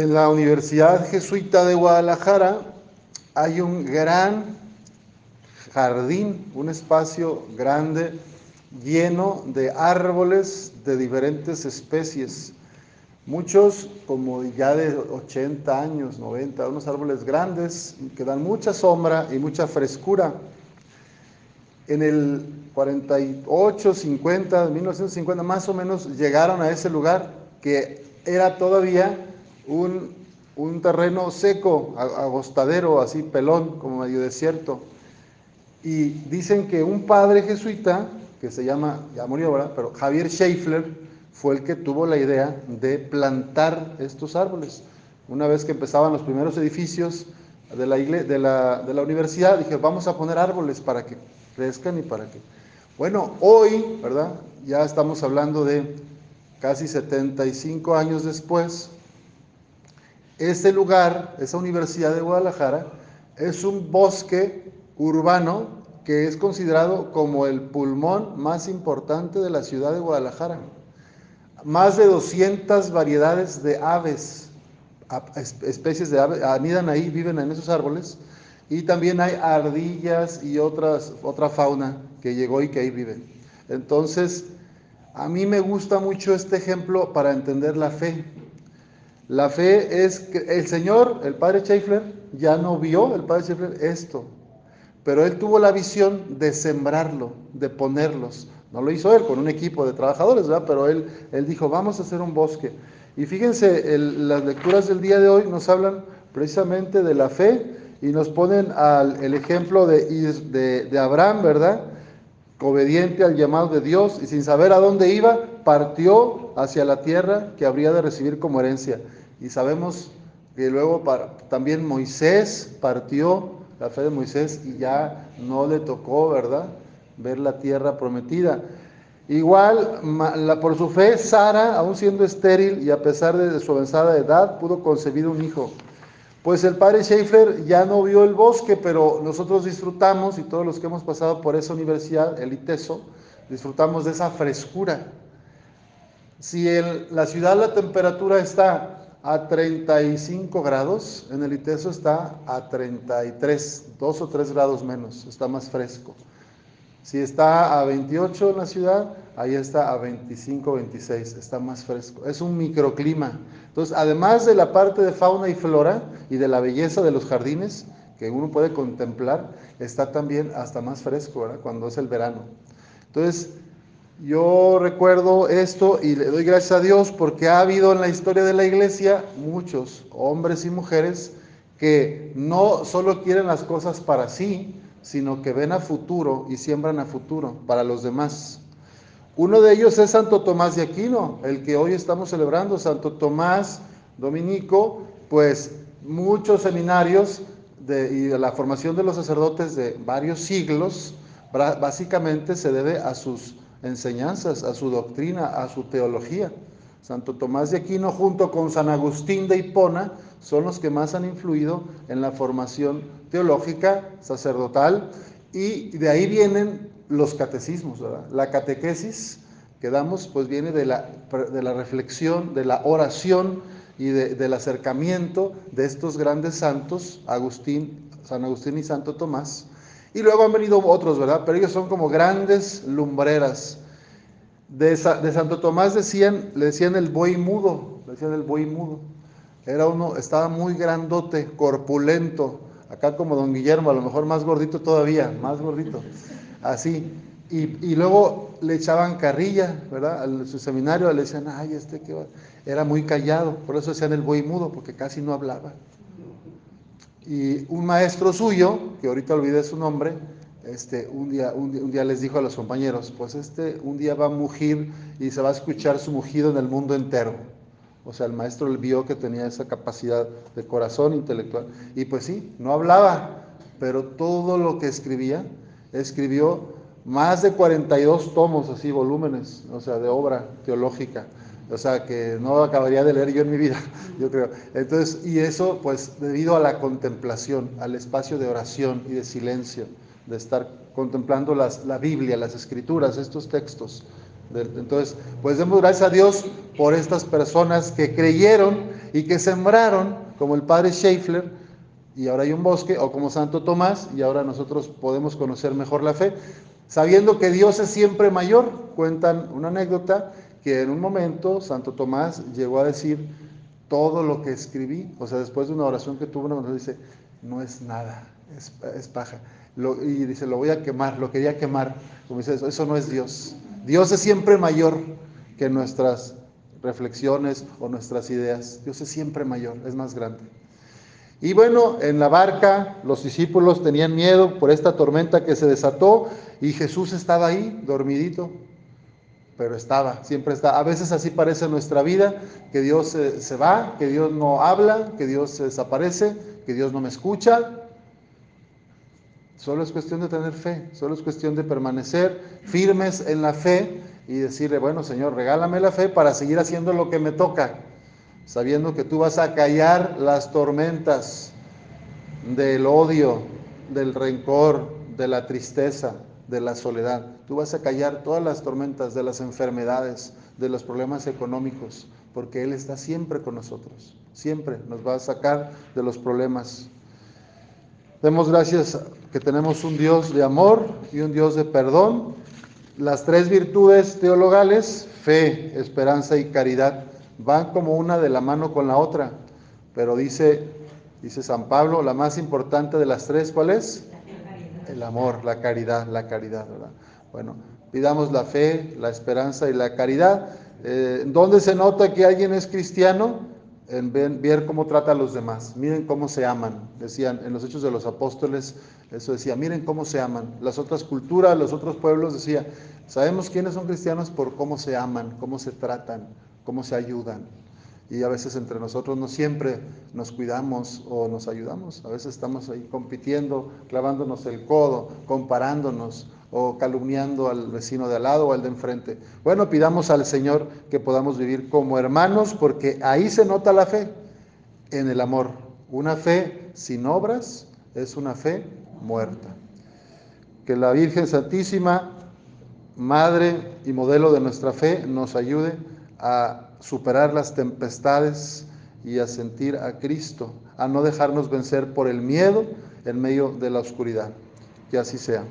En la Universidad Jesuita de Guadalajara hay un gran jardín, un espacio grande lleno de árboles de diferentes especies. Muchos como ya de 80 años, 90, unos árboles grandes que dan mucha sombra y mucha frescura. En el 48, 50, 1950 más o menos llegaron a ese lugar que era todavía un, un terreno seco, agostadero, así pelón, como medio desierto. Y dicen que un padre jesuita, que se llama, ya murió, ¿verdad? Pero Javier Schaeffler fue el que tuvo la idea de plantar estos árboles. Una vez que empezaban los primeros edificios de la, de la, de la universidad, dije, vamos a poner árboles para que crezcan y para que... Bueno, hoy, ¿verdad? Ya estamos hablando de casi 75 años después, este lugar, esa Universidad de Guadalajara, es un bosque urbano que es considerado como el pulmón más importante de la ciudad de Guadalajara. Más de 200 variedades de aves, especies de aves, anidan ahí, viven en esos árboles. Y también hay ardillas y otras, otra fauna que llegó y que ahí viven. Entonces, a mí me gusta mucho este ejemplo para entender la fe. La fe es que el Señor, el Padre Schaeffler, ya no vio, el Padre Schaeffler, esto. Pero él tuvo la visión de sembrarlo, de ponerlos. No lo hizo él con un equipo de trabajadores, ¿verdad? Pero él, él dijo, vamos a hacer un bosque. Y fíjense, las lecturas del día de hoy nos hablan precisamente de la fe y nos ponen al, el ejemplo de, de, de Abraham, ¿verdad? obediente al llamado de Dios y sin saber a dónde iba, partió hacia la tierra que habría de recibir como herencia. Y sabemos que luego también Moisés partió, la fe de Moisés, y ya no le tocó, ¿verdad?, ver la tierra prometida. Igual, por su fe, Sara, aún siendo estéril y a pesar de su avanzada edad, pudo concebir un hijo. Pues el padre Schaefer ya no vio el bosque, pero nosotros disfrutamos, y todos los que hemos pasado por esa universidad, el ITESO, disfrutamos de esa frescura. Si en la ciudad la temperatura está a 35 grados, en el ITESO está a 33, 2 o 3 grados menos, está más fresco. Si está a 28 en la ciudad, ahí está a 25, 26, está más fresco. Es un microclima. Entonces, además de la parte de fauna y flora y de la belleza de los jardines que uno puede contemplar, está también hasta más fresco, ¿verdad? Cuando es el verano. Entonces, yo recuerdo esto y le doy gracias a Dios porque ha habido en la historia de la iglesia muchos hombres y mujeres que no solo quieren las cosas para sí, sino que ven a futuro y siembran a futuro para los demás. Uno de ellos es Santo Tomás de Aquino, el que hoy estamos celebrando, Santo Tomás Dominico, pues muchos seminarios de, y de la formación de los sacerdotes de varios siglos, básicamente se debe a sus enseñanzas, a su doctrina, a su teología. Santo Tomás de Aquino junto con San Agustín de Hipona son los que más han influido en la formación teológica, sacerdotal, y de ahí vienen los catecismos. La catequesis que damos pues viene de la, de la reflexión, de la oración y del acercamiento de estos grandes santos, Agustín, San Agustín y Santo Tomás. Y luego han venido otros, ¿verdad? Pero ellos son como grandes lumbreras de, Santo Tomás decían, le decían el buey mudo, le decían el buey mudo. Era uno, estaba muy grandote, corpulento, acá como don Guillermo, a lo mejor más gordito todavía, más gordito, así. Y, luego le echaban carrilla, ¿verdad? A su seminario le decían, ay, este que era muy callado, por eso decían el buey mudo, porque casi no hablaba. Y un maestro suyo, que ahorita olvidé su nombre, este, un, día, un, día les dijo a los compañeros, pues este un día va a mugir y se va a escuchar su mugido en el mundo entero. O sea, el maestro vio que tenía esa capacidad de corazón intelectual. Y pues sí, no hablaba, pero todo lo que escribía, escribió más de 42 tomos, así, volúmenes, o sea, de obra teológica. O sea, que no acabaría de leer yo en mi vida, yo creo. Entonces, y eso, pues, debido a la contemplación, al espacio de oración y de silencio de estar contemplando las, la Biblia, las escrituras, estos textos. Entonces, pues demos gracias a Dios por estas personas que creyeron y que sembraron, como el padre Schaeffler, y ahora hay un bosque, o como Santo Tomás, y ahora nosotros podemos conocer mejor la fe, sabiendo que Dios es siempre mayor. Cuentan una anécdota que en un momento Santo Tomás llegó a decir, todo lo que escribí, o sea, después de una oración que tuvo, nos dice, no es nada, es, paja. y dice, lo voy a quemar, lo quería quemar. Como dice eso, eso no es Dios. Dios es siempre mayor que nuestras reflexiones o nuestras ideas. Dios es siempre mayor, es más grande. Y bueno, en la barca los discípulos tenían miedo por esta tormenta que se desató y Jesús estaba ahí, dormidito, pero estaba, siempre está. A veces así parece nuestra vida, que Dios se, se va, que Dios no habla, que Dios se desaparece, que Dios no me escucha. Solo es cuestión de tener fe, solo es cuestión de permanecer firmes en la fe y decirle, bueno Señor, regálame la fe para seguir haciendo lo que me toca sabiendo que tú vas a callar las tormentas del odio, del rencor, de la tristeza, de la soledad. Tú vas a callar todas las tormentas de las enfermedades, de los problemas económicos, porque Él está siempre con nosotros, siempre nos va a sacar de los problemas. Demos gracias que tenemos un Dios de amor y un Dios de perdón. Las tres virtudes teologales, fe, esperanza y caridad, van como una de la mano con la otra, pero dice, dice San Pablo, la más importante de las tres, ¿cuál es? El amor, la caridad, la caridad, ¿verdad? Bueno, pidamos la fe, la esperanza y la caridad. Eh, ¿Dónde se nota que alguien es cristiano? En ver, cómo trata a los demás. Miren cómo se aman. Decían en los Hechos de los Apóstoles, eso decía, miren cómo se aman. Las otras culturas, los otros pueblos decía, sabemos quiénes son cristianos por cómo se aman, cómo se tratan, cómo se ayudan. Y a veces entre nosotros no siempre nos cuidamos o nos ayudamos. A veces estamos ahí compitiendo, clavándonos el codo, comparándonos o calumniando al vecino de al lado o al de enfrente. Bueno, pidamos al Señor que podamos vivir como hermanos porque ahí se nota la fe, en el amor. Una fe sin obras es una fe muerta. Que la Virgen Santísima, Madre y modelo de nuestra fe, nos ayude a superar las tempestades y a sentir a Cristo, a no dejarnos vencer por el miedo en medio de la oscuridad. Que así sea.